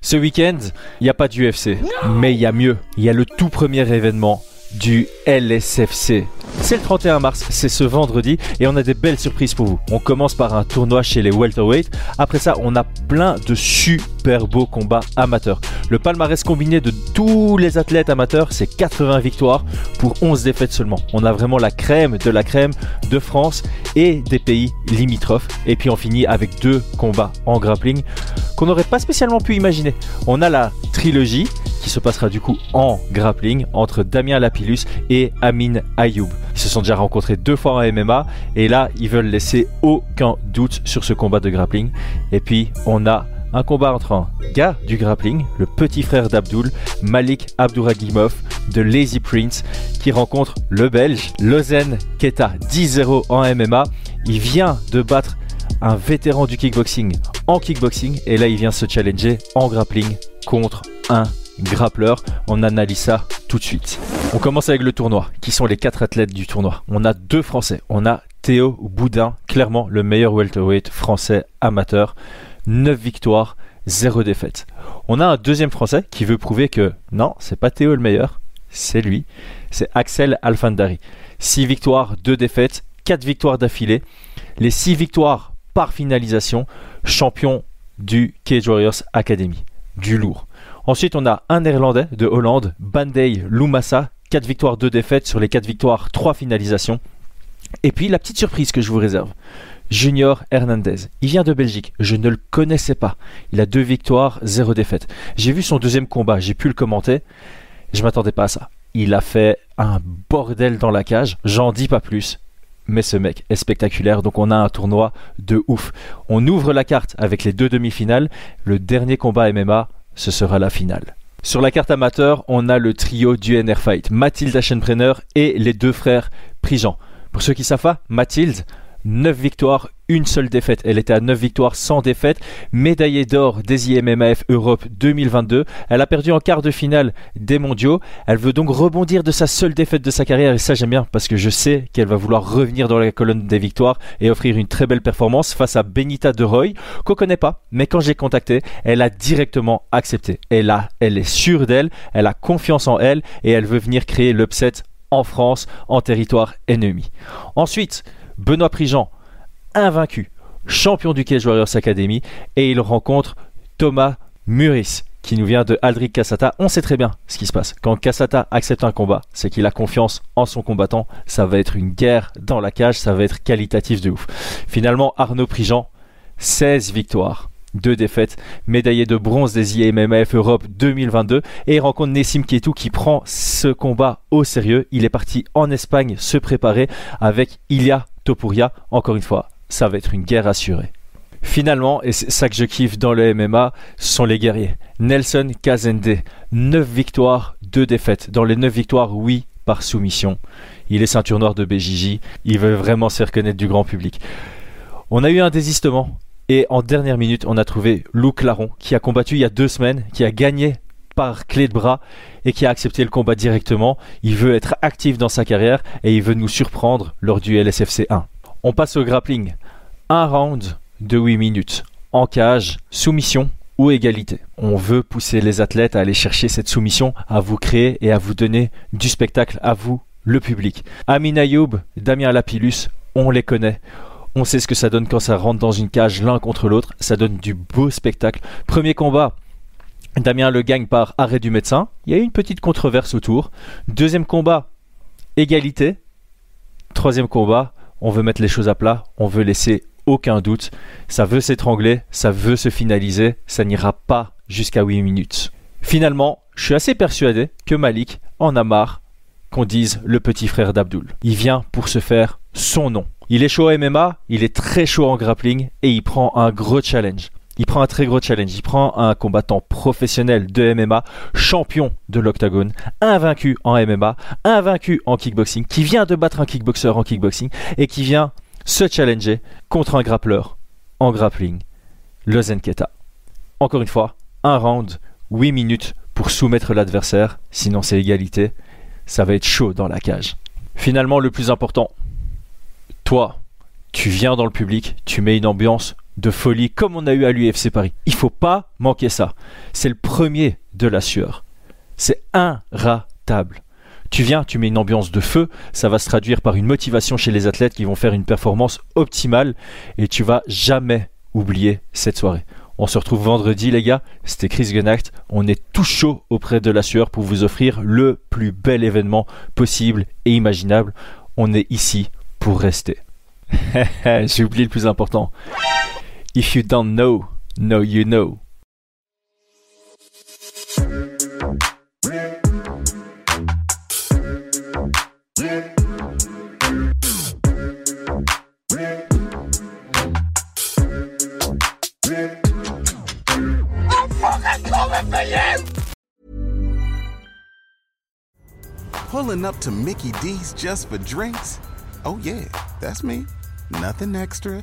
Ce week-end, il n'y a pas d'UFC, mais il y a mieux. Il y a le tout premier événement du LSFC. C'est le 31 mars, c'est ce vendredi et on a des belles surprises pour vous. On commence par un tournoi chez les welterweight. Après ça, on a plein de super beaux combats amateurs. Le palmarès combiné de tous les athlètes amateurs, c'est 80 victoires pour 11 défaites seulement. On a vraiment la crème de la crème de France et des pays limitrophes. Et puis on finit avec deux combats en grappling qu'on n'aurait pas spécialement pu imaginer. On a la trilogie se passera du coup en grappling entre Damien Lapillus et Amin Ayoub. Ils se sont déjà rencontrés deux fois en MMA et là ils veulent laisser aucun doute sur ce combat de grappling. Et puis on a un combat entre un gars du grappling, le petit frère d'Abdul, Malik Abdouragimov de Lazy Prince, qui rencontre le Belge Lozen Keta 10-0 en MMA. Il vient de battre un vétéran du kickboxing en kickboxing et là il vient se challenger en grappling contre un grappleur. On analyse ça tout de suite. On commence avec le tournoi. Qui sont les quatre athlètes du tournoi? On a deux Français. On a Théo Boudin, clairement le meilleur welterweight français amateur. 9 victoires, 0 défaite. On a un deuxième Français qui veut prouver que non, c'est pas Théo le meilleur, c'est lui. C'est Axel Alfandari. 6 victoires, 2 défaites, 4 victoires d'affilée. Les 6 victoires par finalisation, champion du Cage Warriors Academy. Du lourd. Ensuite, on a un Néerlandais de Hollande, Bandei Lumasa, 4 victoires, 2 défaites sur les 4 victoires, 3 finalisations. Et puis la petite surprise que je vous réserve. Junior Hernandez. Il vient de Belgique. Je ne le connaissais pas. Il a 2 victoires, 0 défaites. J'ai vu son deuxième combat, j'ai pu le commenter. Je m'attendais pas à ça. Il a fait un bordel dans la cage. J'en dis pas plus. Mais ce mec est spectaculaire, donc on a un tournoi de ouf. On ouvre la carte avec les deux demi-finales. Le dernier combat MMA, ce sera la finale. Sur la carte amateur, on a le trio du NR Fight, Mathilde Aschenbrenner et les deux frères Prigent. Pour ceux qui savent pas, Mathilde, 9 victoires, une seule défaite. Elle était à 9 victoires sans défaite, médaillée d'or des IMMAF Europe 2022. Elle a perdu en quart de finale des mondiaux. Elle veut donc rebondir de sa seule défaite de sa carrière et ça j'aime bien parce que je sais qu'elle va vouloir revenir dans la colonne des victoires et offrir une très belle performance face à Benita De Roy qu'on connaît pas, mais quand j'ai contacté, elle a directement accepté. Elle a, elle est sûre d'elle, elle a confiance en elle et elle veut venir créer l'upset en France, en territoire ennemi. Ensuite, Benoît Prigent, invaincu, champion du Cage Warriors Academy, et il rencontre Thomas Muris, qui nous vient de Aldric Cassata. On sait très bien ce qui se passe. Quand Cassata accepte un combat, c'est qu'il a confiance en son combattant. Ça va être une guerre dans la cage, ça va être qualitatif de ouf. Finalement, Arnaud Prigent, 16 victoires. Deux défaites, médaillé de bronze des IMMAF Europe 2022 et il rencontre Nessim Kietou qui prend ce combat au sérieux. Il est parti en Espagne se préparer avec Ilya Topuria. Encore une fois, ça va être une guerre assurée. Finalement, et c'est ça que je kiffe dans le MMA, sont les guerriers. Nelson Kazende, 9 victoires, 2 défaites. Dans les 9 victoires, oui, par soumission. Il est ceinture noire de BJJ. Il veut vraiment se reconnaître du grand public. On a eu un désistement. Et en dernière minute, on a trouvé Lou Claron, qui a combattu il y a deux semaines, qui a gagné par clé de bras et qui a accepté le combat directement. Il veut être actif dans sa carrière et il veut nous surprendre lors du LSFC 1. On passe au grappling. Un round de 8 minutes. En cage, soumission ou égalité. On veut pousser les athlètes à aller chercher cette soumission, à vous créer et à vous donner du spectacle à vous, le public. Amin Ayoub, Damien Lapillus, on les connaît. On sait ce que ça donne quand ça rentre dans une cage l'un contre l'autre. Ça donne du beau spectacle. Premier combat, Damien le gagne par arrêt du médecin. Il y a eu une petite controverse autour. Deuxième combat, égalité. Troisième combat, on veut mettre les choses à plat. On veut laisser aucun doute. Ça veut s'étrangler, ça veut se finaliser. Ça n'ira pas jusqu'à 8 minutes. Finalement, je suis assez persuadé que Malik en a marre qu'on dise le petit frère d'Abdul. Il vient pour se faire son nom. Il est chaud en MMA, il est très chaud en grappling et il prend un gros challenge. Il prend un très gros challenge. Il prend un combattant professionnel de MMA, champion de l'octagone, invaincu en MMA, invaincu en kickboxing, qui vient de battre un kickboxer en kickboxing et qui vient se challenger contre un grappleur en grappling, le Zenketa. Encore une fois, un round, 8 minutes pour soumettre l'adversaire, sinon c'est égalité. Ça va être chaud dans la cage. Finalement, le plus important, toi, tu viens dans le public, tu mets une ambiance de folie comme on a eu à l'UFC Paris. Il faut pas manquer ça. C'est le premier de la sueur. C'est inratable. Tu viens, tu mets une ambiance de feu, ça va se traduire par une motivation chez les athlètes qui vont faire une performance optimale et tu vas jamais oublier cette soirée. On se retrouve vendredi les gars, c'était Chris Genacht, on est tout chaud auprès de la sueur pour vous offrir le plus bel événement possible et imaginable. On est ici pour rester. J'ai oublié le plus important. If you don't know, know you know. Pulling up to Mickey D's just for drinks? Oh, yeah, that's me. Nothing extra,